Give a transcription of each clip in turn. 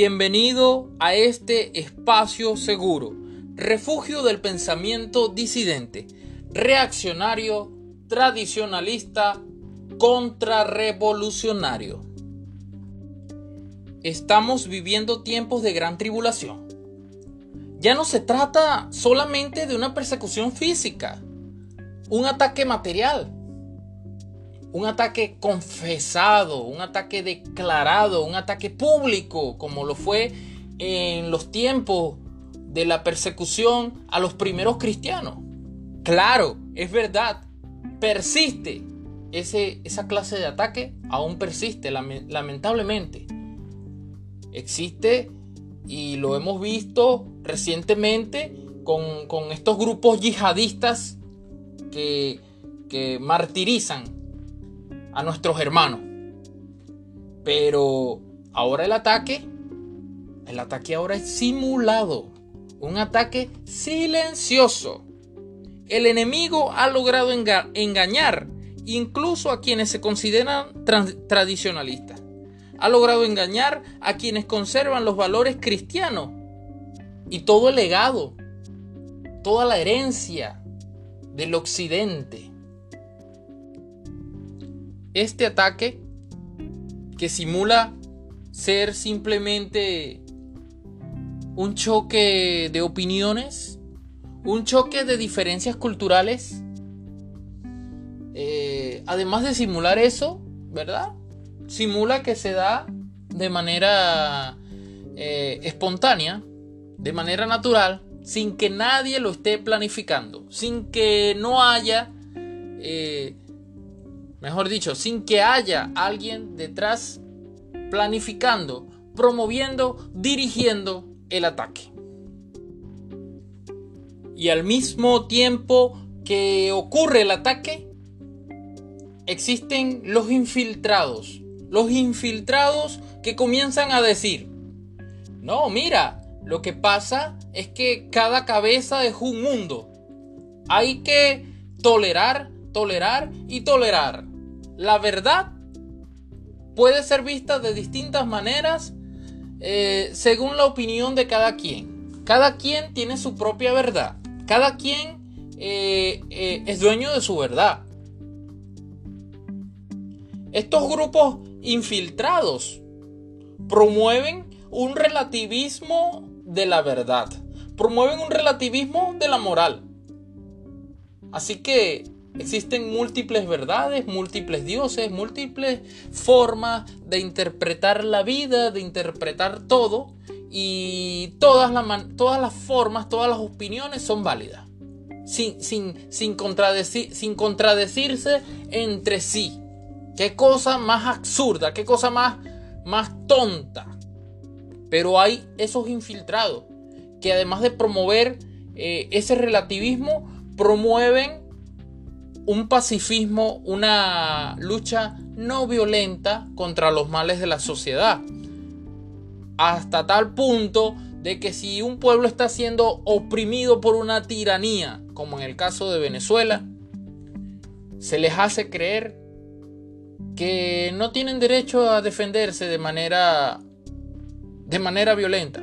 Bienvenido a este espacio seguro, refugio del pensamiento disidente, reaccionario, tradicionalista, contrarrevolucionario. Estamos viviendo tiempos de gran tribulación. Ya no se trata solamente de una persecución física, un ataque material, un ataque confesado, un ataque declarado, un ataque público, como lo fue en los tiempos de la persecución a los primeros cristianos. Claro, es verdad, persiste. Ese, esa clase de ataque aún persiste, lamentablemente. Existe y lo hemos visto recientemente con, con estos grupos yihadistas que, que martirizan a nuestros hermanos. Pero ahora el ataque, el ataque ahora es simulado, un ataque silencioso. El enemigo ha logrado engañar incluso a quienes se consideran tradicionalistas. Ha logrado engañar a quienes conservan los valores cristianos y todo el legado, toda la herencia del occidente este ataque que simula ser simplemente un choque de opiniones, un choque de diferencias culturales, eh, además de simular eso, ¿verdad? Simula que se da de manera eh, espontánea, de manera natural, sin que nadie lo esté planificando, sin que no haya eh, mejor dicho, sin que haya alguien detrás planificando, promoviendo, dirigiendo el ataque. Y al mismo tiempo que ocurre el ataque, existen los infiltrados. Los infiltrados que comienzan a decir, no, mira, lo que pasa es que cada cabeza es un mundo. Hay que tolerar, tolerar y tolerar la verdad puede ser vista de distintas maneras eh, según la opinión de cada quien. Cada quien tiene su propia verdad. Cada quien eh, eh, es dueño de su verdad. Estos grupos infiltrados promueven un relativismo de la verdad. Promueven un relativismo de la moral. Así que Existen múltiples verdades, múltiples dioses, múltiples formas de interpretar la vida, de interpretar todo. Y todas, todas las formas, todas las opiniones son válidas. Sin, sin, sin, sin contradecirse entre sí. Qué cosa más absurda, qué cosa más, más tonta. Pero hay esos infiltrados que además de promover eh, ese relativismo, promueven un pacifismo, una lucha no violenta contra los males de la sociedad. Hasta tal punto de que si un pueblo está siendo oprimido por una tiranía, como en el caso de Venezuela, se les hace creer que no tienen derecho a defenderse de manera de manera violenta.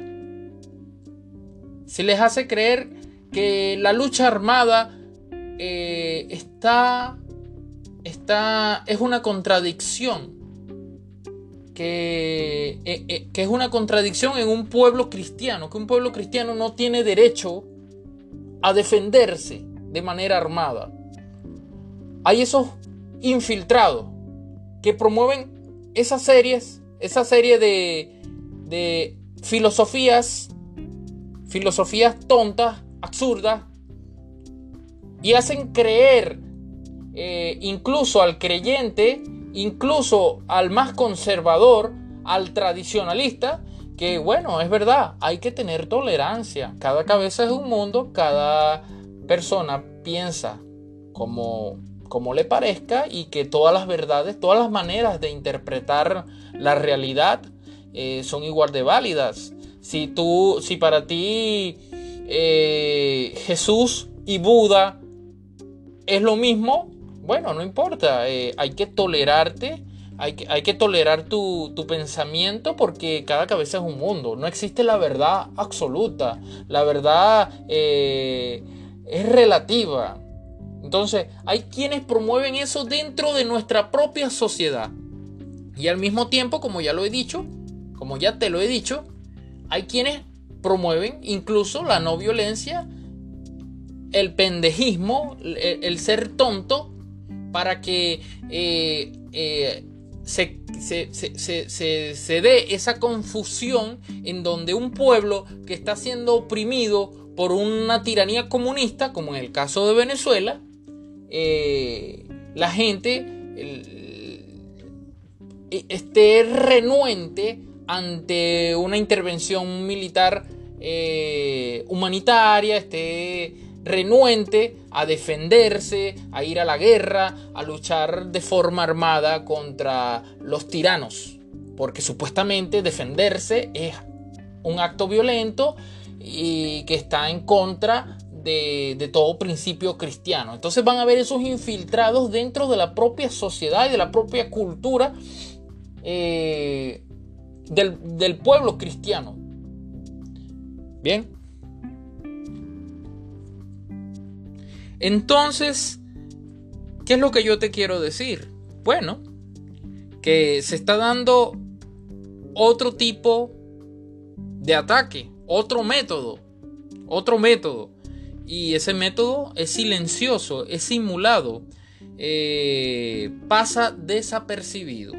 Se les hace creer que la lucha armada eh, está, está, es una contradicción. Que, eh, eh, que es una contradicción en un pueblo cristiano, que un pueblo cristiano no tiene derecho a defenderse de manera armada. Hay esos infiltrados que promueven esas series, esa serie de, de filosofías, filosofías tontas, absurdas, y hacen creer eh, incluso al creyente, incluso al más conservador, al tradicionalista, que bueno, es verdad, hay que tener tolerancia. Cada cabeza es un mundo, cada persona piensa como, como le parezca y que todas las verdades, todas las maneras de interpretar la realidad eh, son igual de válidas. Si tú, si para ti eh, Jesús y Buda es lo mismo, bueno, no importa, eh, hay que tolerarte, hay que, hay que tolerar tu, pensamiento porque cada cabeza es un mundo. No existe la verdad absoluta. La verdad eh, es relativa. Entonces, hay quienes promueven eso dentro de nuestra propia sociedad. Y al mismo tiempo, como ya lo he dicho, como ya te lo he dicho, hay quienes promueven incluso la no violencia, el pendejismo, el, ser tonto, para que eh, eh, se, se, dé esa confusión en donde un pueblo que está siendo oprimido por una tiranía comunista, como en el caso de Venezuela, eh, la gente esté renuente ante una intervención militar humanitaria, esté renuente a defenderse, a ir a la guerra, a luchar de forma armada contra los tiranos. Porque supuestamente defenderse es un acto violento y que está en contra de, todo principio cristiano. Entonces van a ver esos infiltrados dentro de la propia sociedad y de la propia cultura eh, del, del pueblo cristiano. Bien. Entonces, ¿qué es lo que yo te quiero decir? Bueno, que se está dando otro tipo de ataque, otro método, otro método. Y ese método es silencioso, es simulado, eh, pasa desapercibido.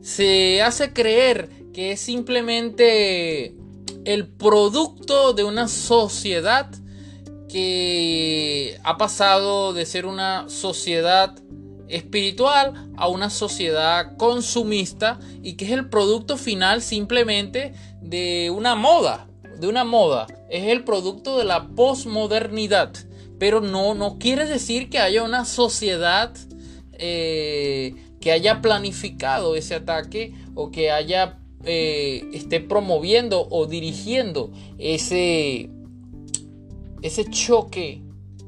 Se hace creer que es simplemente el producto de una sociedad que ha pasado de ser una sociedad espiritual a una sociedad consumista y que es el producto final simplemente de una moda, de una moda, es el producto de la posmodernidad, pero no, no quiere decir que haya una sociedad eh, que haya planificado ese ataque o que haya eh, esté promoviendo o dirigiendo ese ese choque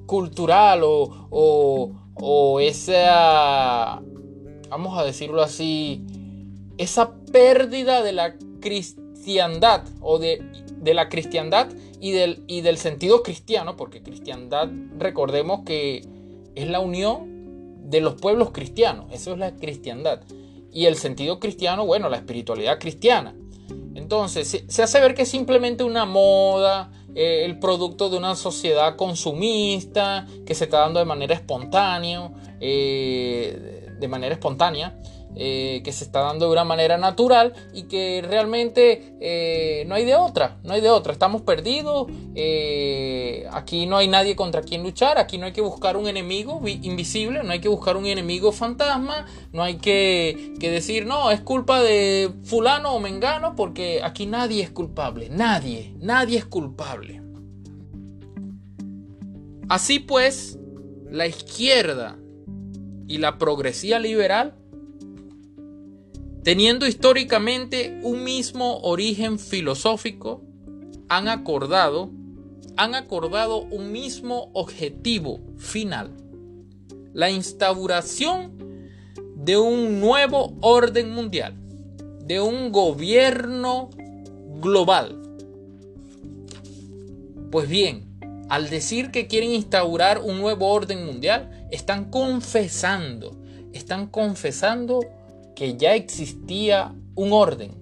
cultural o, o, esa, vamos a decirlo así, esa pérdida de la cristiandad o de, de la cristiandad y del, y del sentido cristiano, porque cristiandad, recordemos que es la unión de los pueblos cristianos, eso es la cristiandad. Y el sentido cristiano, bueno, la espiritualidad cristiana. Entonces, se hace ver que es simplemente una moda, eh, el producto de una sociedad consumista que se está dando de manera espontánea, eh, de manera espontánea, eh, que se está dando de una manera natural y que realmente no hay de otra, no hay de otra, estamos perdidos, aquí no hay nadie contra quien luchar, aquí no hay que buscar un enemigo invisible, no hay que buscar un enemigo fantasma, no hay que, que decir, no, es culpa de fulano o mengano, porque aquí nadie es culpable, nadie, nadie es culpable. Así pues, la izquierda y la progresía liberal teniendo históricamente un mismo origen filosófico, han acordado, han acordado un mismo objetivo final, la instauración de un nuevo orden mundial, de un gobierno global. Pues bien, al decir que quieren instaurar un nuevo orden mundial, están confesando, están confesando que ya existía un orden.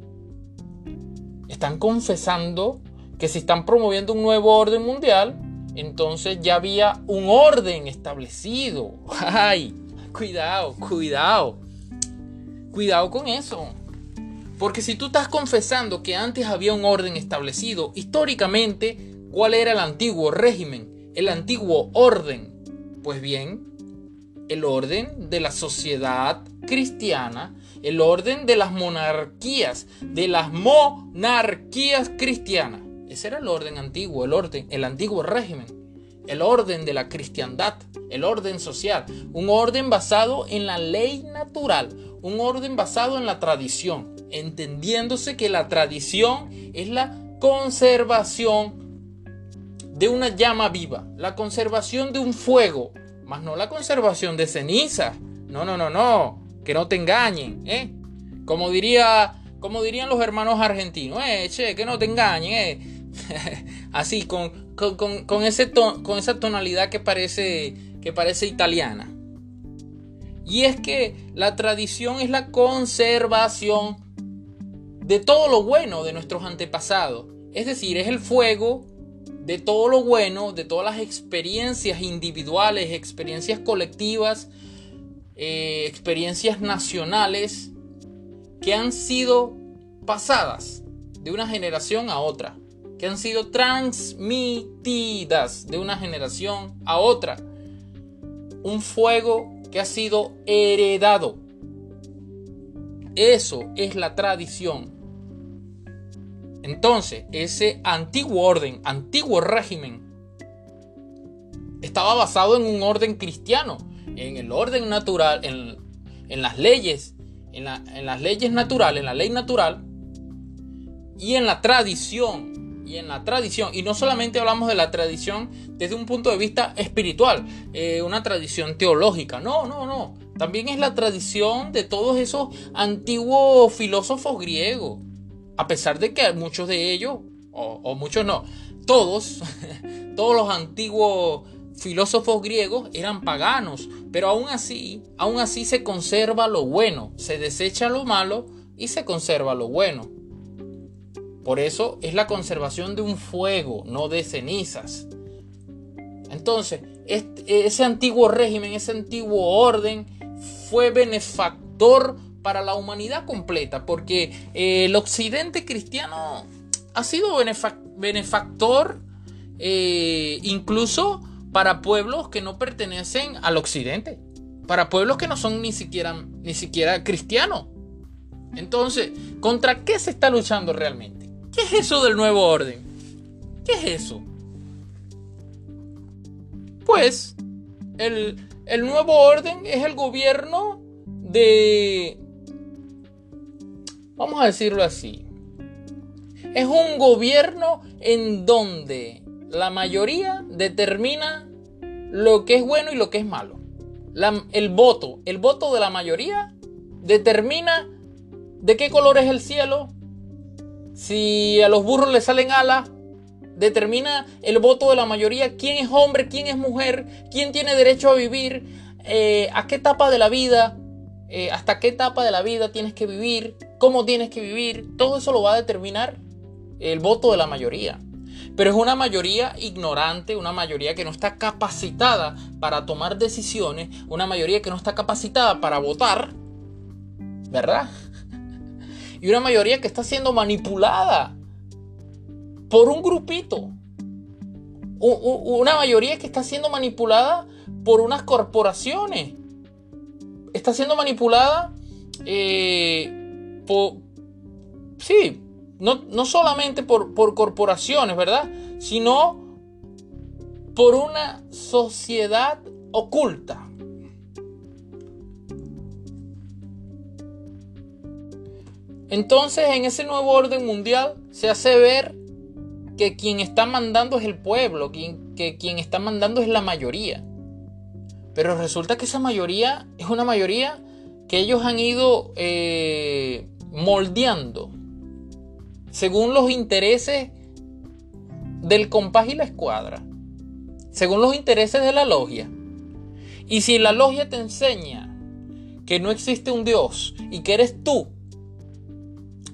Están confesando que si están promoviendo un nuevo orden mundial, entonces ya había un orden establecido. ¡Ay! Cuidado, cuidado. Cuidado con eso. Porque si tú estás confesando que antes había un orden establecido, históricamente, ¿cuál era el antiguo régimen? El antiguo orden. Pues bien, el orden de la sociedad cristiana el orden de las monarquías, de las monarquías cristianas. Ese era el orden antiguo, el orden, el antiguo régimen, el orden de la cristiandad, el orden social, un orden basado en la ley natural, un orden basado en la tradición, entendiéndose que la tradición es la conservación de una llama viva, la conservación de un fuego, más no la conservación de ceniza. No, no, no, no. Que no te engañen, ¿eh? Como diría, como dirían los hermanos argentinos, eh, che, que no te engañen, eh. Así, con, con, ese con esa tonalidad que parece, que parece italiana. Y es que la tradición es la conservación de todo lo bueno de nuestros antepasados. Es decir, es el fuego de todo lo bueno, de todas las experiencias individuales, experiencias colectivas, eh, experiencias nacionales que han sido pasadas de una generación a otra, que han sido transmitidas de una generación a otra. Un fuego que ha sido heredado. Eso es la tradición. Entonces, ese antiguo orden, antiguo régimen, estaba basado en un orden cristiano, en el orden natural, en, las leyes, en, en las leyes naturales, en la ley natural y en la tradición y en la tradición. Y no solamente hablamos de la tradición desde un punto de vista espiritual, eh, una tradición teológica. No, no, no. También es la tradición de todos esos antiguos filósofos griegos. A pesar de que muchos de ellos, o, muchos no, todos, todos los antiguos filósofos griegos eran paganos, pero aún así, aún así se conserva lo bueno, se desecha lo malo y se conserva lo bueno. Por eso es la conservación de un fuego, no de cenizas. Entonces, ese antiguo régimen, ese antiguo orden fue benefactor para la humanidad completa, porque eh, el occidente cristiano ha sido benefactor eh, incluso para pueblos que no pertenecen al occidente, para pueblos que no son ni siquiera, ni siquiera cristianos. Entonces, ¿contra qué se está luchando realmente? ¿Qué es eso del nuevo orden? ¿Qué es eso? Pues el, nuevo orden es el gobierno de... Vamos a decirlo así. Es un gobierno en donde la mayoría determina lo que es bueno y lo que es malo. el voto, el voto de la mayoría determina de qué color es el cielo, si a los burros le salen alas, determina el voto de la mayoría quién es hombre, quién es mujer, quién tiene derecho a vivir, eh, a qué etapa de la vida, eh, hasta qué etapa de la vida tienes que vivir, cómo tienes que vivir. Todo eso lo va a determinar el voto de la mayoría. Pero es una mayoría ignorante, una mayoría que no está capacitada para tomar decisiones, una mayoría que no está capacitada para votar, ¿verdad? y una mayoría que está siendo manipulada por un grupito. Una mayoría que está siendo manipulada por unas corporaciones. Está siendo manipulada eh, por... Sí, no, no solamente por, por corporaciones, ¿verdad? Sino por una sociedad oculta. Entonces en ese nuevo orden mundial se hace ver que quien está mandando es el pueblo, que quien está mandando es la mayoría. Pero resulta que esa mayoría es una mayoría que ellos han ido eh, moldeando según los intereses del compás y la escuadra, según los intereses de la logia. Y si la logia te enseña que no existe un Dios y que eres tú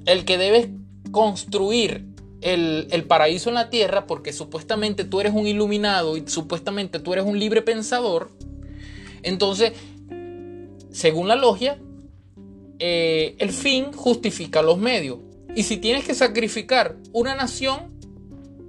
el que debes construir el, paraíso en la tierra porque supuestamente tú eres un iluminado y supuestamente tú eres un libre pensador, entonces, según la logia, eh, el fin justifica los medios. Y si tienes que sacrificar una nación,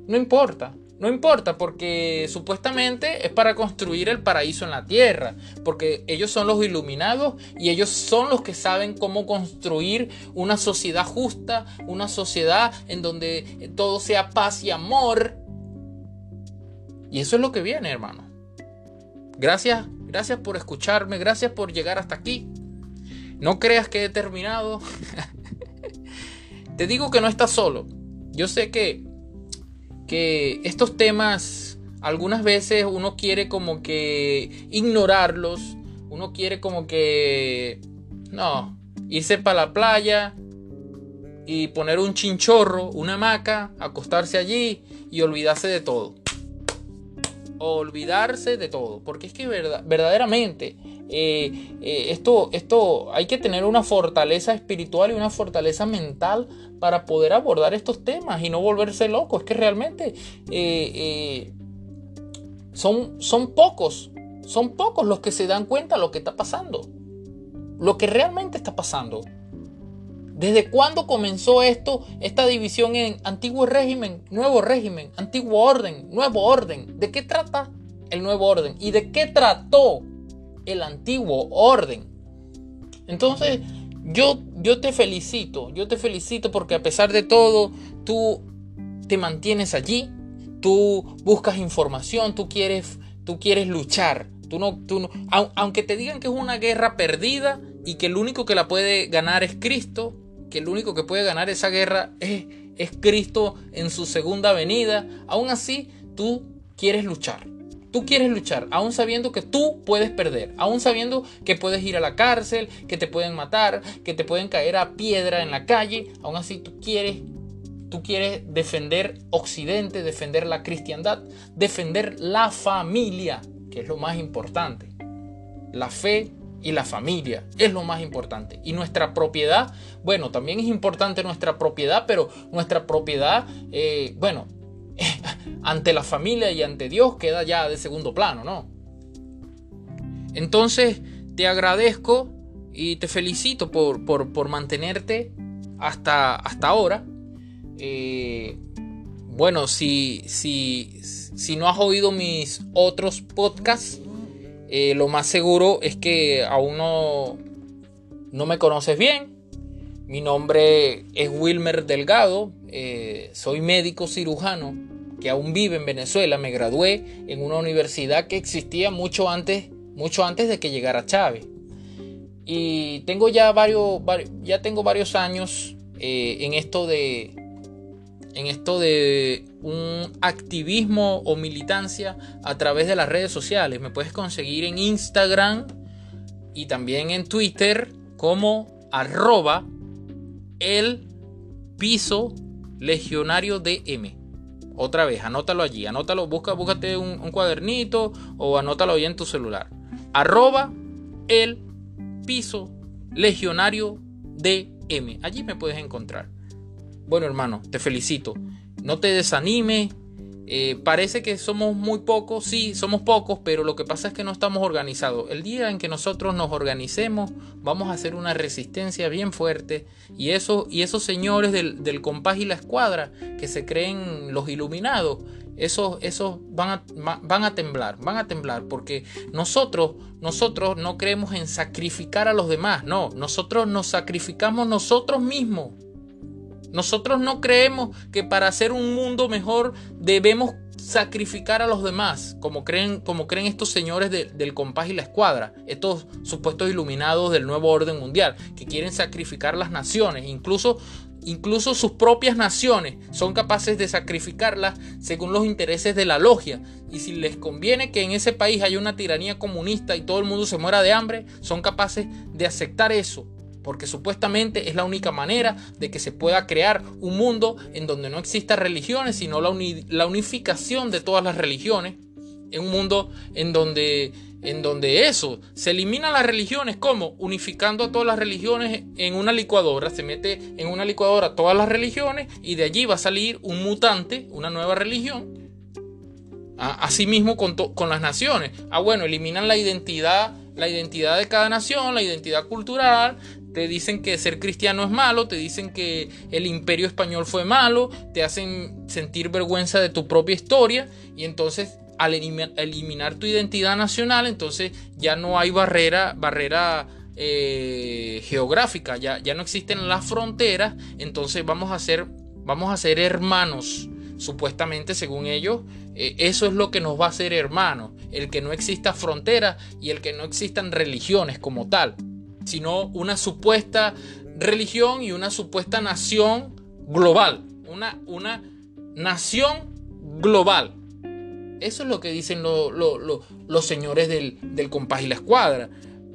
no importa. No importa porque supuestamente es para construir el paraíso en la tierra, porque ellos son los iluminados y ellos son los que saben cómo construir una sociedad justa, una sociedad en donde todo sea paz y amor. Y eso es lo que viene, hermano. Gracias, gracias por escucharme, gracias por llegar hasta aquí. No creas que he terminado. Te digo que no estás solo. Yo sé que que estos temas algunas veces uno quiere como que ignorarlos, uno quiere como que No, irse para la playa y poner un chinchorro, una hamaca, acostarse allí y olvidarse de todo. Olvidarse de todo. Porque es que verdaderamente eh, eh, esto, esto hay que tener una fortaleza espiritual y una fortaleza mental para poder abordar estos temas y no volverse loco. Es que realmente eh, son, son pocos, son pocos los que se dan cuenta de lo que está pasando. Lo que realmente está pasando. ¿Desde cuándo comenzó esto, esta división en antiguo régimen, nuevo régimen, antiguo orden, nuevo orden? ¿De qué trata el nuevo orden? ¿Y de qué trató el antiguo orden? Entonces, yo, yo te felicito, yo te felicito porque a pesar de todo, tú te mantienes allí, tú buscas información, tú quieres, tú quieres luchar. Tú no, tú no, aunque te digan que es una guerra perdida y que el único que la puede ganar es Cristo, que el único que puede ganar esa guerra es, es Cristo en su segunda venida, aún así tú quieres luchar. Tú quieres luchar, aún sabiendo que tú puedes perder, aún sabiendo que puedes ir a la cárcel, que te pueden matar, que te pueden caer a piedra en la calle, aún así tú quieres, tú quieres defender Occidente, defender la cristiandad, defender la familia, que es lo más importante. La fe y la familia es lo más importante. Y nuestra propiedad, bueno, también es importante nuestra propiedad, pero nuestra propiedad, eh, bueno, ante la familia y ante Dios queda ya de segundo plano, ¿no? Entonces, te agradezco y te felicito por, por, mantenerte hasta, hasta ahora. Eh, bueno, si, si, si no has oído mis otros podcasts, eh, lo más seguro es que aún no, no me conoces bien. Mi nombre es Wilmer Delgado, eh, soy médico cirujano que aún vive en Venezuela. Me gradué en una universidad que existía mucho antes, mucho antes de que llegara Chávez. Y tengo ya varios, ya tengo varios años eh, en esto de, en esto de un activismo o militancia a través de las redes sociales. Me puedes conseguir en Instagram y también en Twitter como arroba el piso legionario DM. Otra vez, anótalo allí, anótalo, busca, búscate un, un cuadernito o anótalo ahí en tu celular. Arroba el piso legionario DM. Allí me puedes encontrar. Bueno, hermano, te felicito. No te desanime. Eh, parece que somos muy pocos, sí, somos pocos, pero lo que pasa es que no estamos organizados. El día en que nosotros nos organicemos, vamos a hacer una resistencia bien fuerte. Y, eso, y esos señores del, compás y la escuadra, que se creen los iluminados, esos, esos van, a, van a temblar, van a temblar, porque nosotros, nosotros no creemos en sacrificar a los demás, no, nosotros nos sacrificamos nosotros mismos. Nosotros no creemos que para hacer un mundo mejor debemos sacrificar a los demás, como creen, como creen estos señores del compás y la escuadra, estos supuestos iluminados del nuevo orden mundial, que quieren sacrificar las naciones, incluso, incluso sus propias naciones son capaces de sacrificarlas según los intereses de la logia. Y si les conviene que en ese país haya una tiranía comunista y todo el mundo se muera de hambre, son capaces de aceptar eso porque supuestamente es la única manera de que se pueda crear un mundo en donde no exista religiones, sino la, la unificación de todas las religiones, en un mundo en donde, en donde eso, se eliminan las religiones, como unificando a todas las religiones en una licuadora, se mete en una licuadora todas las religiones y de allí va a salir un mutante, una nueva religión, Asimismo con, con las naciones. Ah, bueno, eliminan la identidad, la identidad de cada nación, la identidad cultural, te dicen que ser cristiano es malo, te dicen que el imperio español fue malo, te hacen sentir vergüenza de tu propia historia y entonces al eliminar tu identidad nacional, entonces ya no hay barrera, barrera eh, geográfica, ya, ya no existen las fronteras, entonces vamos a ser, vamos a ser hermanos, supuestamente según ellos, eh, eso es lo que nos va a hacer hermanos, el que no exista frontera y el que no existan religiones como tal sino una supuesta religión y una supuesta nación global. Una, una nación global. Eso es lo que dicen los señores del, del compás y la escuadra.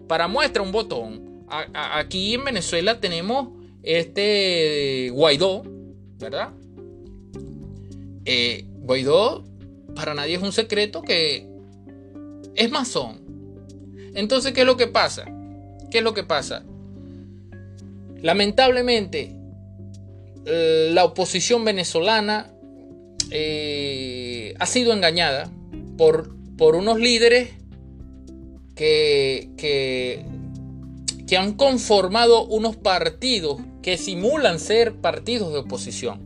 Para muestra un botón. aquí en Venezuela tenemos este Guaidó, ¿verdad? Eh, Guaidó, para nadie es un secreto que es masón. Entonces, ¿qué es lo que pasa? ¿Qué es lo que pasa? Lamentablemente, eh, la oposición venezolana eh, ha sido engañada por, por unos líderes que, que, que han conformado unos partidos que simulan ser partidos de oposición.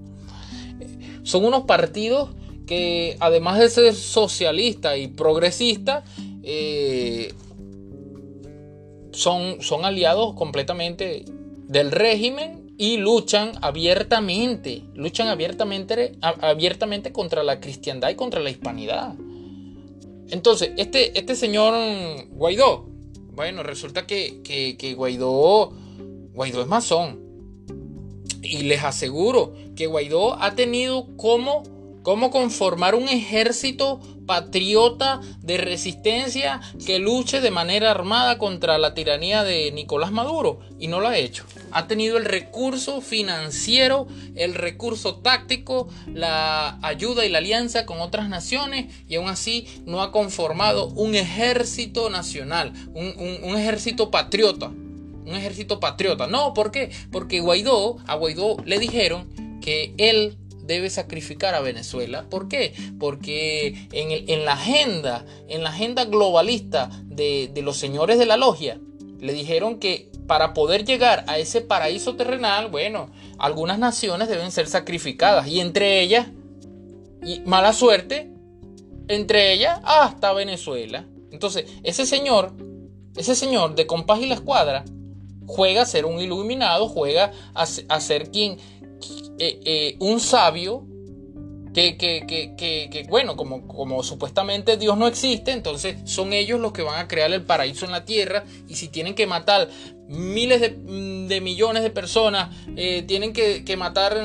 Son unos partidos que además de ser socialistas y progresistas, eh, son, son aliados completamente del régimen y luchan abiertamente, luchan abiertamente, abiertamente contra la cristiandad y contra la hispanidad. Entonces, este, este señor Guaidó, bueno, resulta que, que, Guaidó, Guaidó es masón. Y les aseguro que Guaidó ha tenido como, como conformar un ejército patriota de resistencia que luche de manera armada contra la tiranía de Nicolás Maduro. Y no lo ha hecho. Ha tenido el recurso financiero, el recurso táctico, la ayuda y la alianza con otras naciones y aún así no ha conformado un ejército nacional, un, ejército patriota. Un ejército patriota. No, ¿por qué? Porque Guaidó, a Guaidó le dijeron que él debe sacrificar a Venezuela. ¿Por qué? Porque en, la agenda, en la agenda globalista de, de, los señores de la logia, le dijeron que para poder llegar a ese paraíso terrenal, bueno, algunas naciones deben ser sacrificadas y entre ellas, y mala suerte, entre ellas hasta Venezuela. Entonces, ese señor, ese señor de compás y la escuadra, juega a ser un iluminado, juega a, ser quien, eh, eh, un sabio, que, bueno, como, supuestamente Dios no existe, entonces son ellos los que van a crear el paraíso en la tierra y si tienen que matar miles de, millones de personas, eh, tienen que, matar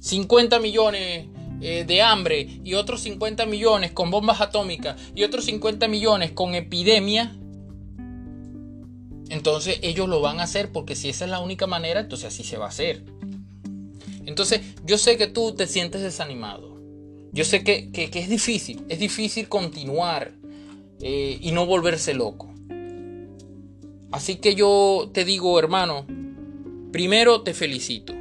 50 millones eh, de hambre y otros 50 millones con bombas atómicas y otros 50 millones con epidemia, entonces ellos lo van a hacer porque si esa es la única manera, entonces así se va a hacer. Entonces yo sé que tú te sientes desanimado. Yo sé que, es difícil, es difícil continuar eh, y no volverse loco. Así que yo te digo, hermano, primero te felicito.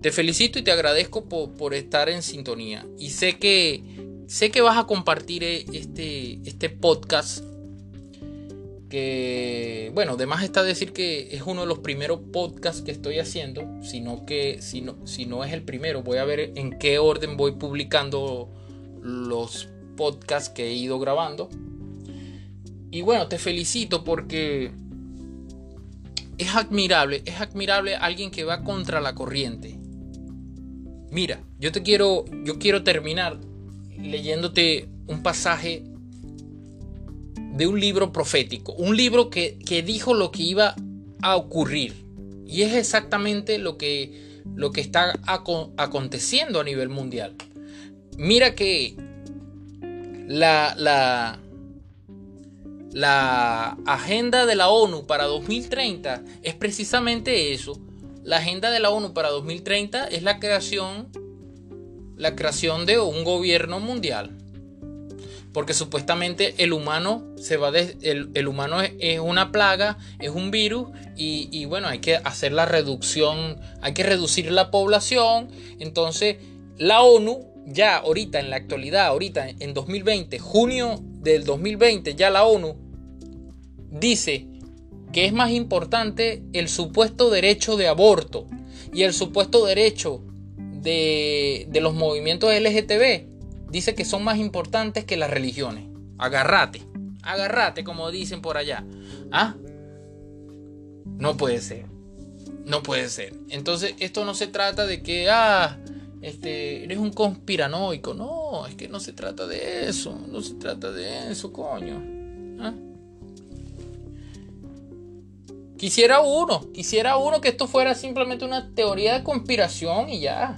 Te felicito y te agradezco por, estar en sintonía. Y sé que, sé que vas a compartir este, este podcast. Bueno, además está decir que es uno de los primeros podcasts que estoy haciendo. Sino que, si no, si no es el primero, voy a ver en qué orden voy publicando los podcasts que he ido grabando. Y bueno, te felicito porque es admirable, es admirable alguien que va contra la corriente. Mira, yo te quiero, yo quiero terminar leyéndote un pasaje de un libro profético, un libro que, dijo lo que iba a ocurrir. Y es exactamente lo que, lo que está aconteciendo a nivel mundial. Mira que la, la, la agenda de la ONU para 2030 es precisamente eso. La agenda de la ONU para 2030 es la creación, la creación de un gobierno mundial. Porque supuestamente el humano se va el, humano es, una plaga, es un virus y, y bueno, hay que hacer la reducción, hay que reducir la población. Entonces, la ONU ya ahorita en la actualidad, ahorita en 2020, junio del 2020, ya la ONU dice que es más importante el supuesto derecho de aborto y el supuesto derecho de, los movimientos LGTB, dice que son más importantes que las religiones. Agarrate, agarrate como dicen por allá. ¿Ah? No puede ser. No puede ser. Entonces, esto no se trata de que, ah, este, eres un conspiranoico. No, es que no se trata de eso. No se trata de eso, coño. ¿Ah? Quisiera uno, quisiera uno que esto fuera simplemente una teoría de conspiración y ya.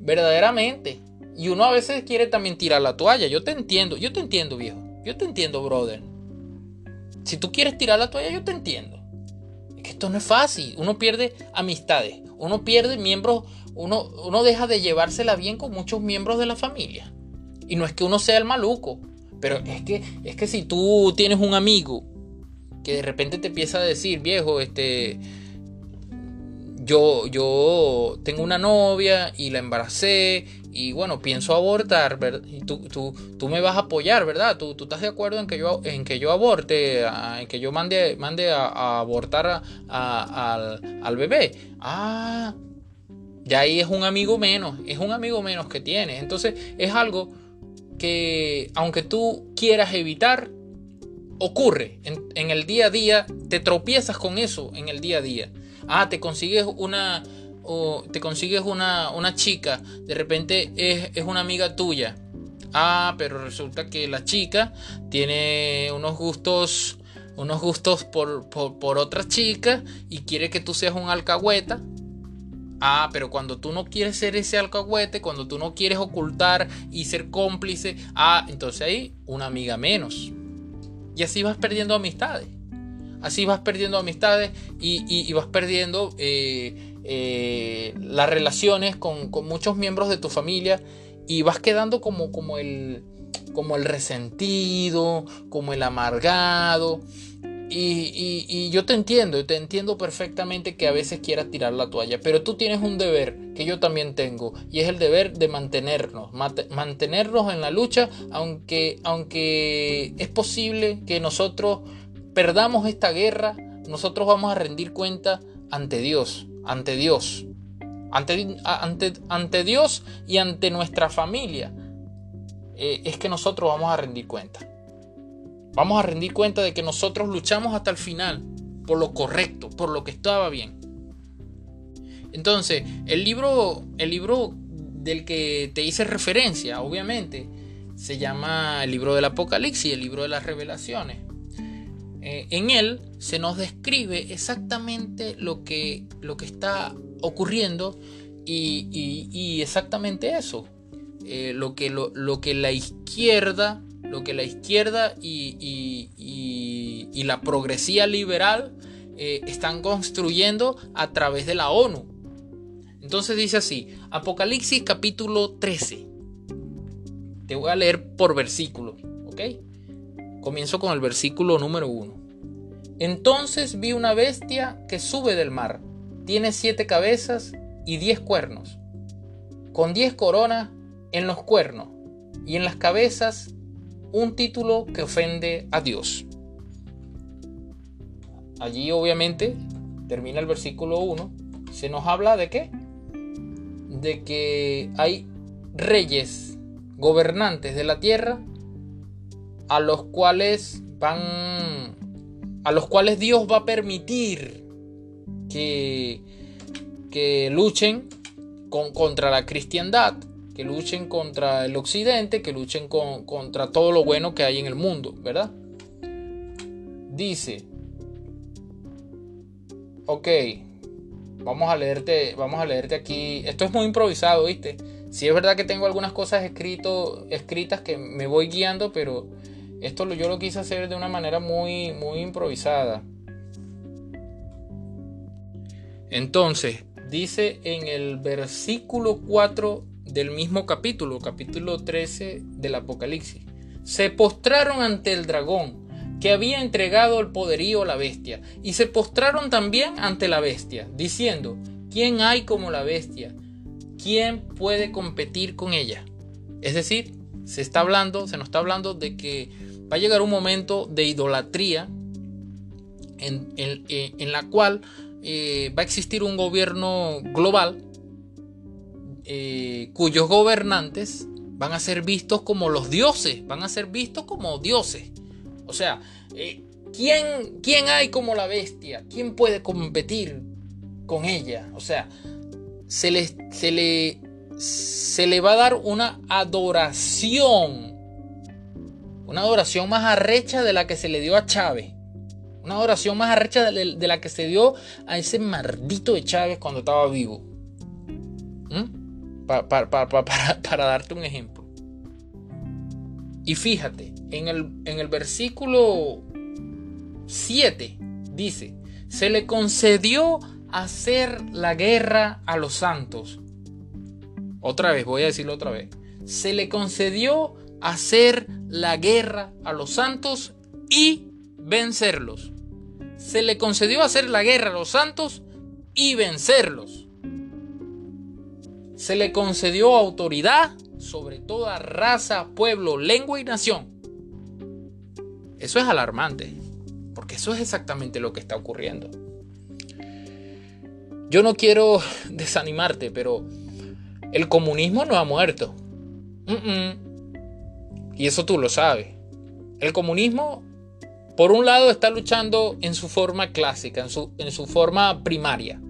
Verdaderamente. Y uno a veces quiere también tirar la toalla. Yo te entiendo, yo te entiendo, viejo. Yo te entiendo, brother. Si tú quieres tirar la toalla, yo te entiendo. Es que esto no es fácil. Uno pierde amistades, uno pierde miembros, uno, uno deja de llevársela bien con muchos miembros de la familia. Y no es que uno sea el maluco, pero es que, es que si tú tienes un amigo que de repente te empieza a decir, viejo, este, yo, yo tengo una novia y la embaracé y bueno, pienso abortar, Y tú, tú, me vas a apoyar, ¿verdad? Tú, tú estás de acuerdo en que yo, en que yo aborte, en que yo mande, mande a, abortar al, bebé. Ah, ya ahí es un amigo menos, es un amigo menos que tienes. Entonces es algo que aunque tú quieras evitar, ocurre en el día a día, te tropiezas con eso en el día a día. Ah, te consigues una, o te consigues una, una chica, de repente es, es, una amiga tuya. Ah, pero resulta que la chica tiene unos gustos, unos gustos por, por, por otra chica y quiere que tú seas un alcahueta. Ah, pero cuando tú no quieres ser ese alcahuete, cuando tú no quieres ocultar y ser cómplice, ah, entonces ahí una amiga menos. Y así vas perdiendo amistades. Así vas perdiendo amistades y, vas perdiendo eh, eh, las relaciones con, muchos miembros de tu familia y vas quedando como, el, como el resentido, como el amargado. Y, yo te entiendo, te entiendo perfectamente que a veces quieras tirar la toalla, pero tú tienes un deber que yo también tengo y es el deber de mantenernos, mantenernos en la lucha, aunque es posible que nosotros perdamos esta guerra, nosotros vamos a rendir cuenta ante Dios ante Dios. Ante, ante, ante Dios y ante nuestra familia. Eh, es que nosotros vamos a rendir cuenta. Vamos a rendir cuenta de que nosotros luchamos hasta el final por lo correcto, por lo que estaba bien. Entonces, el libro, el libro del que te hice referencia, obviamente, se llama el libro del Apocalipsis, el libro de las revelaciones. Eh, en él se nos describe exactamente lo que, lo que está ocurriendo y, exactamente eso. Eh, lo, que, lo, que la izquierda, lo que la izquierda y, la progresía liberal eh, están construyendo a través de la ONU. Entonces dice así, Apocalipsis capítulo 13. Te voy a leer por versículo, ¿ok? Comienzo con el versículo número 1. Entonces vi una bestia que sube del mar. Tiene siete cabezas y diez cuernos, con diez coronas en los cuernos y en las cabezas un título que ofende a Dios. Allí obviamente termina el versículo 1. Se nos habla de qué? De que hay reyes, gobernantes de la tierra a los cuales van a los cuales Dios va a permitir que, que luchen con, contra la cristiandad, que luchen contra el occidente, que luchen contra todo lo bueno que hay en el mundo, ¿verdad? Dice, ok, vamos a leerte, vamos a leerte aquí, esto es muy improvisado, ¿viste? Sí es verdad que tengo algunas cosas escrito, escritas que me voy guiando, pero esto yo lo quise hacer de una manera muy, muy improvisada. Entonces, dice en el versículo 4 del mismo capítulo, capítulo 13 del Apocalipsis, se postraron ante el dragón que había entregado el poderío a la bestia, y se postraron también ante la bestia, diciendo, ¿quién hay como la bestia? ¿quién puede competir con ella? Es decir, se está hablando, se nos está hablando de que va a llegar un momento de idolatría en, la cual eh, va a existir un gobierno global eh, cuyos gobernantes van a ser vistos como los dioses, van a ser vistos como dioses. O sea, eh, ¿quién, ¿quién hay como la bestia? ¿Quién puede competir con ella? O sea, se le, se le, se le va a dar una adoración. Una adoración más arrecha de la que se le dio a Chávez. Una adoración más arrecha de, la que se dio a ese maldito de Chávez cuando estaba vivo. ¿Mm? para, darte un ejemplo. Y fíjate, en el, en el versículo 7 dice, se le concedió hacer la guerra a los santos. Otra vez, voy a decirlo otra vez. Se le concedió hacer la guerra a los santos y vencerlos. Se le concedió hacer la guerra a los santos y vencerlos. Se le concedió autoridad sobre toda raza, pueblo, lengua y nación. Eso es alarmante, porque eso es exactamente lo que está ocurriendo. Yo no quiero desanimarte, pero el comunismo no ha muerto. Y eso tú lo sabes. El comunismo, por un lado, está luchando en su forma clásica, en su, en su forma primaria.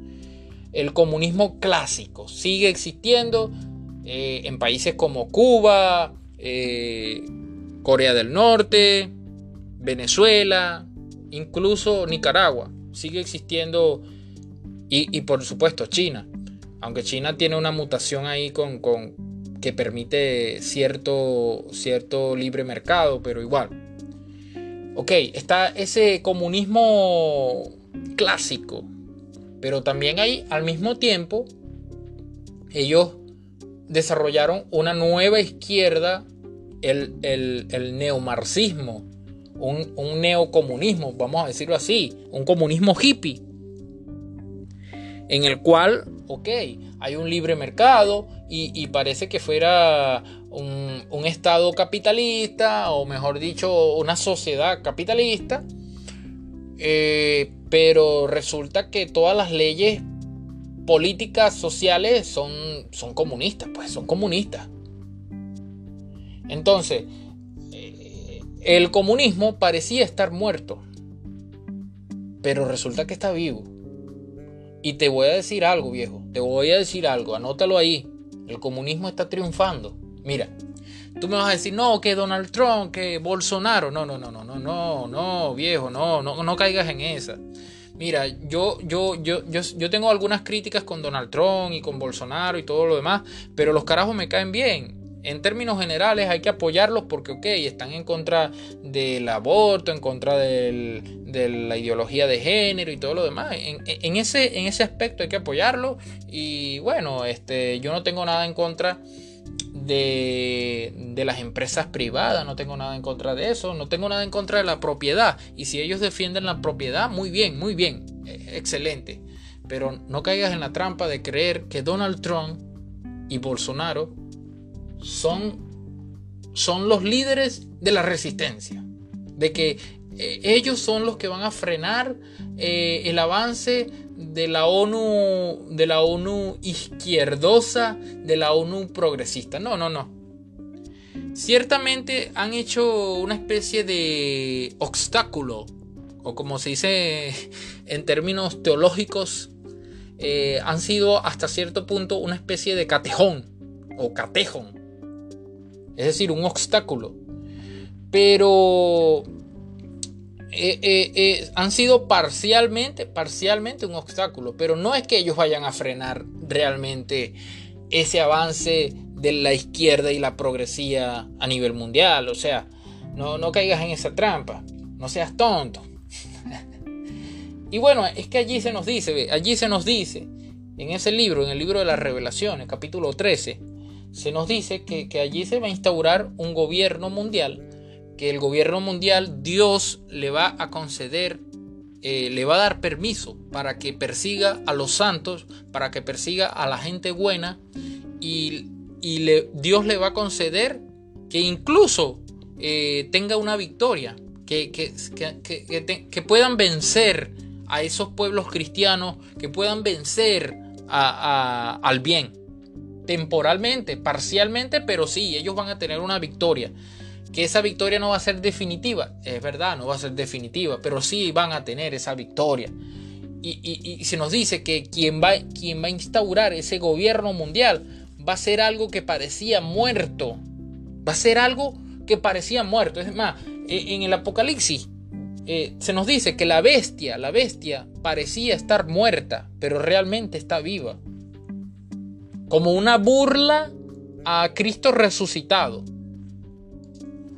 El comunismo clásico sigue existiendo eh, en países como Cuba, eh, Corea del Norte, Venezuela, incluso Nicaragua. Sigue existiendo y, por supuesto China. Aunque China tiene una mutación ahí con, que permite cierto, cierto libre mercado, pero igual. Ok, está ese comunismo clásico, pero también hay al mismo tiempo ellos desarrollaron una nueva izquierda, el, el, neomarxismo, un, un, neocomunismo, vamos a decirlo así, un comunismo hippie, en el cual, ok, hay un libre mercado y, parece que fuera un, estado capitalista, o mejor dicho, una sociedad capitalista, eh, pero resulta que todas las leyes políticas sociales son, son comunistas, pues son comunistas. Entonces, eh, el comunismo parecía estar muerto, pero resulta que está vivo. Y te voy a decir algo, viejo, te voy a decir algo, anótalo ahí. El comunismo está triunfando. Mira, tú me vas a decir, no, que Donald Trump, que Bolsonaro. No, no, no, no, no, no, no, viejo, no, no, no caigas en esa. Mira, yo, yo, yo, yo, yo tengo algunas críticas con Donald Trump y con Bolsonaro y todo lo demás, pero los carajos me caen bien. En términos generales hay que apoyarlos porque, ok, están en contra del aborto, en contra de la ideología de género y todo lo demás. En, ese, en ese aspecto hay que apoyarlos y bueno, este, yo no tengo nada en contra de, las empresas privadas, no tengo nada en contra de eso, no tengo nada en contra de la propiedad. Y si ellos defienden la propiedad, muy bien, muy bien, e, excelente. Pero no caigas en la trampa de creer que Donald Trump y Bolsonaro son, son los líderes de la resistencia. De que eh, ellos son los que van a frenar eh, el avance de la ONU, de la ONU izquierdosa, de la ONU progresista. No, no, no. Ciertamente han hecho una especie de obstáculo, o como se dice en términos teológicos, eh, han sido hasta cierto punto una especie de catejón o catejón. Es decir, un obstáculo. Pero eh, eh, eh, han sido parcialmente, parcialmente un obstáculo, pero no es que ellos vayan a frenar realmente ese avance de la izquierda y la progresía a nivel mundial. O sea, no, no caigas en esa trampa, no seas tonto. y bueno, es que allí se nos dice, allí se nos dice, en ese libro, en el libro de las revelaciones, capítulo 13, se nos dice que, allí se va a instaurar un gobierno mundial que el gobierno mundial, Dios le va a conceder, eh, le va a dar permiso para que persiga a los santos, para que persiga a la gente buena y, Dios le va a conceder que incluso eh, tenga una victoria, que, puedan vencer a esos pueblos cristianos, que puedan vencer al bien temporalmente, parcialmente, pero sí, ellos van a tener una victoria que esa victoria no va a ser definitiva. Es verdad, no va a ser definitiva, pero sí van a tener esa victoria. Y, se nos dice que quien va, quien va a instaurar ese gobierno mundial va a ser algo que parecía muerto. Va a ser algo que parecía muerto. Es más, e, en el Apocalipsis eh, se nos dice que la bestia, la bestia parecía estar muerta, pero realmente está viva. Como una burla a Cristo resucitado.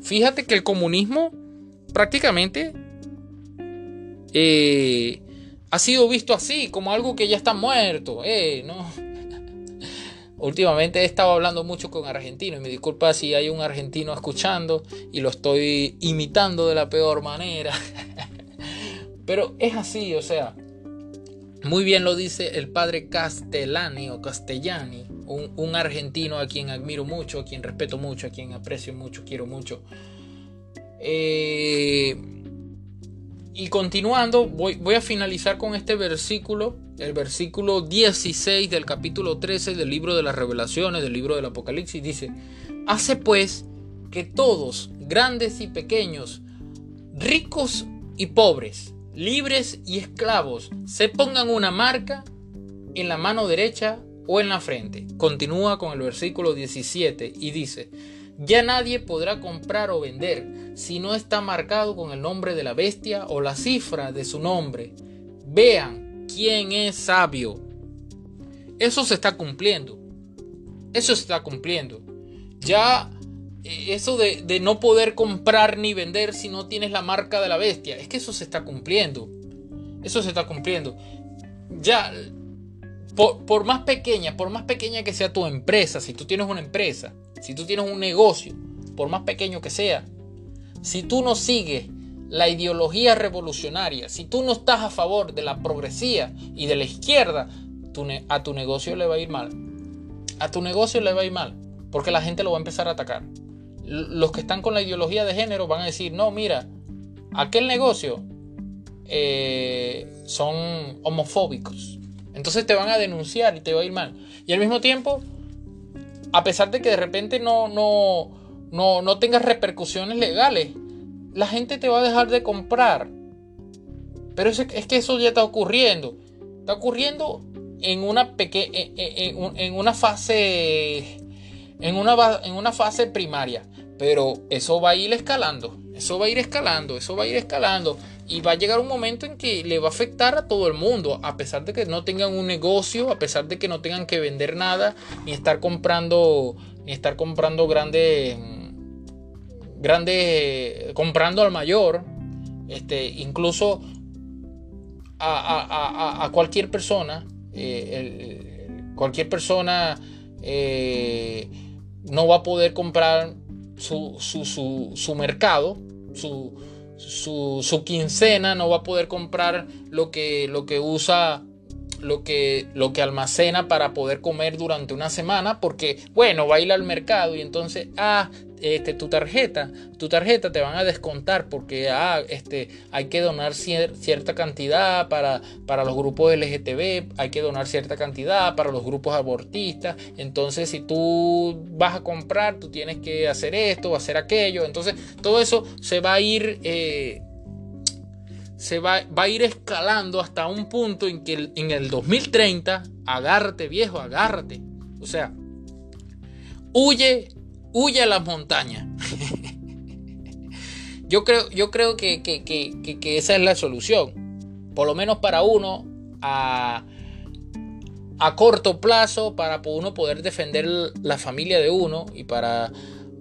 Fíjate que el comunismo prácticamente eh, ha sido visto así, como algo que ya está muerto. Eh, no. Últimamente he estado hablando mucho con argentinos y me disculpa si hay un argentino escuchando y lo estoy imitando de la peor manera. Pero es así, o sea, muy bien lo dice el padre Castellani o Castellani, un, argentino a quien admiro mucho, a quien respeto mucho, a quien aprecio mucho, quiero mucho. Eh, y continuando, voy, voy a finalizar con este versículo, el versículo 16 del capítulo 13 del libro de las revelaciones, del libro del Apocalipsis. Dice, hace pues que todos, grandes y pequeños, ricos y pobres, libres y esclavos, se pongan una marca en la mano derecha o en la frente. Continúa con el versículo 17 y dice, ya nadie podrá comprar o vender si no está marcado con el nombre de la bestia o la cifra de su nombre. Vean quién es sabio. Eso se está cumpliendo. Eso se está cumpliendo. Ya eso de, de, no poder comprar ni vender si no tienes la marca de la bestia. Es que eso se está cumpliendo. Eso se está cumpliendo. Ya, por, por, más pequeña, por más pequeña que sea tu empresa, si tú tienes una empresa, si tú tienes un negocio, por más pequeño que sea, si tú no sigues la ideología revolucionaria, si tú no estás a favor de la progresía y de la izquierda, a tu negocio le va a ir mal. A tu negocio le va a ir mal, porque la gente lo va a empezar a atacar. Los que están con la ideología de género van a decir, no, mira, aquel negocio eh, son homofóbicos. Entonces te van a denunciar y te va a ir mal. Y al mismo tiempo, a pesar de que de repente no, no, no, no tengas repercusiones legales, la gente te va a dejar de comprar. Pero es, es que eso ya está ocurriendo. Está ocurriendo en una pequeña en, en, una fase en una, en una fase primaria. Pero eso va a ir escalando. Eso va a ir escalando. Eso va a ir escalando. Y va a llegar un momento en que le va a afectar a todo el mundo, a pesar de que no tengan un negocio, a pesar de que no tengan que vender nada, ni estar comprando, ni estar comprando grandes, grandes, comprando al mayor, este, incluso a, cualquier persona, eh, cualquier persona eh, no va a poder comprar su, su, su, su mercado, su, su, quincena, no va a poder comprar lo que, lo que usa, lo que, lo que almacena para poder comer durante una semana, porque, bueno, va a ir al mercado y entonces, ah, este, tu tarjeta, tu tarjeta te van a descontar porque ah, este, hay que donar cierta cantidad para, para los grupos LGTB, hay que donar cierta cantidad para los grupos abortistas. Entonces, si tú vas a comprar, tú tienes que hacer esto, hacer aquello. Entonces, todo eso se va a ir. Eh, se va, va, a ir escalando hasta un punto en que en el 2030, agárrate viejo, agárrate. O sea, huye huye a las montañas. yo creo, yo creo que, esa es la solución. Por lo menos para uno, a, a corto plazo, para uno poder defender la familia de uno y para,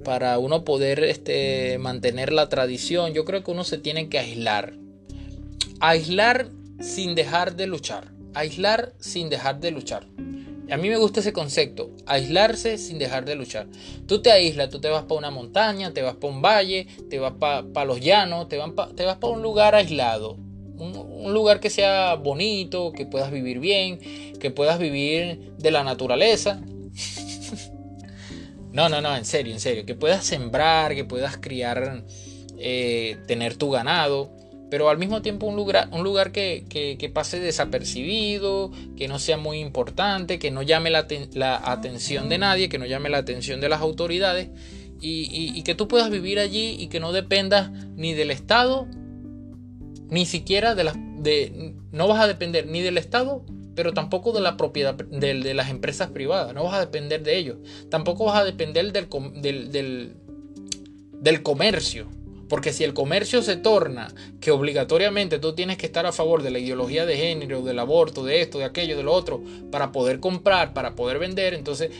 para uno poder este, mantener la tradición, yo creo que uno se tiene que aislar. Aislar sin dejar de luchar. Aislar sin dejar de luchar. A mí me gusta ese concepto, aislarse sin dejar de luchar. Tú te aíslas, tú te vas para una montaña, te vas para un valle, te vas para los llanos, te, te vas para un lugar aislado. Un, lugar que sea bonito, que puedas vivir bien, que puedas vivir de la naturaleza. no, no, no, en serio, en serio. Que puedas sembrar, que puedas criar, eh, tener tu ganado pero al mismo tiempo un lugar, un lugar que, pase desapercibido, que no sea muy importante, que no llame la, atención de nadie, que no llame la atención de las autoridades y, que tú puedas vivir allí y que no dependas ni del Estado, ni siquiera de las... De, no vas a depender ni del Estado, pero tampoco de la propiedad de, de, las empresas privadas, no vas a depender de ellos, tampoco vas a depender del, del, del comercio porque si el comercio se torna que obligatoriamente tú tienes que estar a favor de la ideología de género, del aborto, de esto, de aquello, de lo otro, para poder comprar, para poder vender, entonces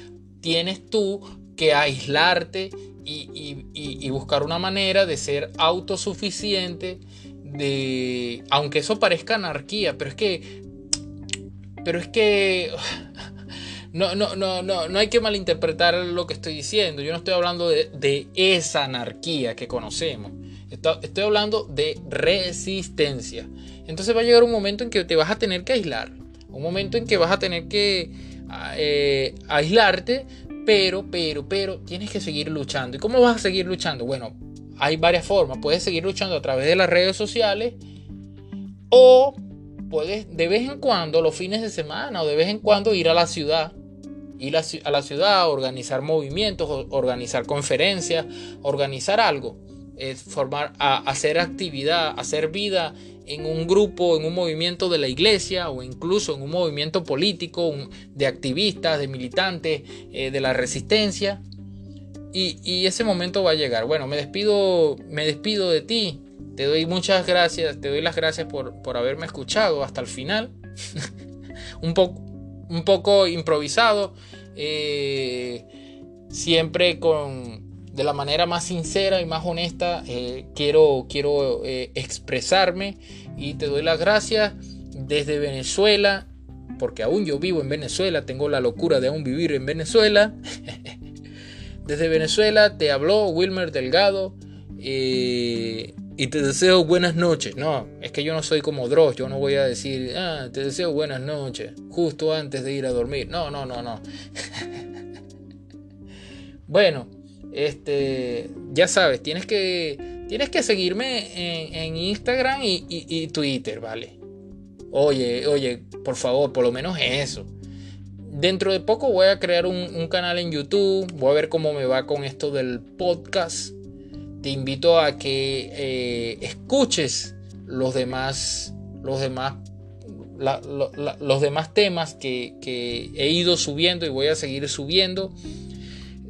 tienes tú que aislarte y, buscar una manera de ser autosuficiente, de, aunque eso parezca anarquía, pero es que, pero es que, no, no, no, no, no hay que malinterpretar lo que estoy diciendo. Yo no estoy hablando de, esa anarquía que conocemos. Estoy, hablando de resistencia. Entonces va a llegar un momento en que te vas a tener que aislar. Un momento en que vas a tener que eh, aislarte, pero, pero, pero tienes que seguir luchando. ¿Y cómo vas a seguir luchando? Bueno, hay varias formas. Puedes seguir luchando a través de las redes sociales o puedes de vez en cuando, los fines de semana o de vez en cuando ir a la ciudad. Ir a la ciudad, organizar movimientos, organizar conferencias, organizar algo. formar, hacer actividad, hacer vida en un grupo, en un movimiento de la iglesia o incluso en un movimiento político de activistas, de militantes, eh, de la resistencia. Y, ese momento va a llegar. Bueno, me despido, me despido de ti. Te doy muchas gracias, te doy las gracias por, haberme escuchado hasta el final. un, poco, un poco improvisado. Eh, siempre con de la manera más sincera y más honesta eh, quiero, quiero eh, expresarme y te doy las gracias desde Venezuela porque aún yo vivo en Venezuela tengo la locura de aún vivir en Venezuela Desde Venezuela te habló Wilmer Delgado y te deseo buenas noches. No, es que yo no soy como Dross, yo no voy a decir, ah, te deseo buenas noches, justo antes de ir a dormir. No, no, no, no. bueno, este, ya sabes, tienes que, tienes que seguirme en, Instagram y, y Twitter, ¿vale? Oye, oye, por favor, por lo menos eso. Dentro de poco voy a crear un, canal en YouTube, voy a ver cómo me va con esto del podcast. Te invito a que eh, escuches los demás, los demás, los demás temas que, he ido subiendo y voy a seguir subiendo.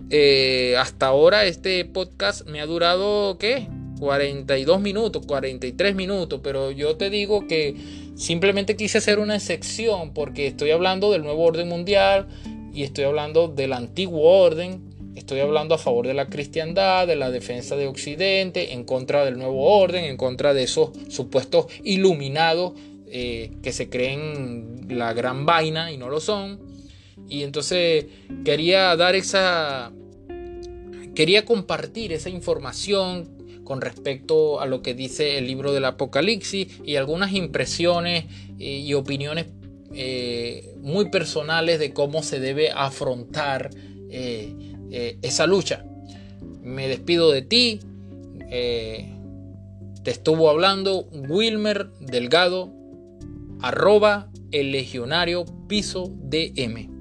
Eh, hasta ahora este podcast me ha durado, ¿qué? 42 minutos, 43 minutos, pero yo te digo que simplemente quise hacer una excepción porque estoy hablando del nuevo orden mundial y estoy hablando del antiguo orden, estoy hablando a favor de la cristiandad, de la defensa de Occidente, en contra del nuevo orden, en contra de esos supuestos iluminados eh, que se creen la gran vaina y no lo son. Y entonces quería dar esa... Quería compartir esa información con respecto a lo que dice el libro del Apocalipsis y algunas impresiones eh, y opiniones eh, muy personales de cómo se debe afrontar esa lucha. Me despido de ti. te estuvo hablando Wilmer Delgado, arroba el legionario piso DM.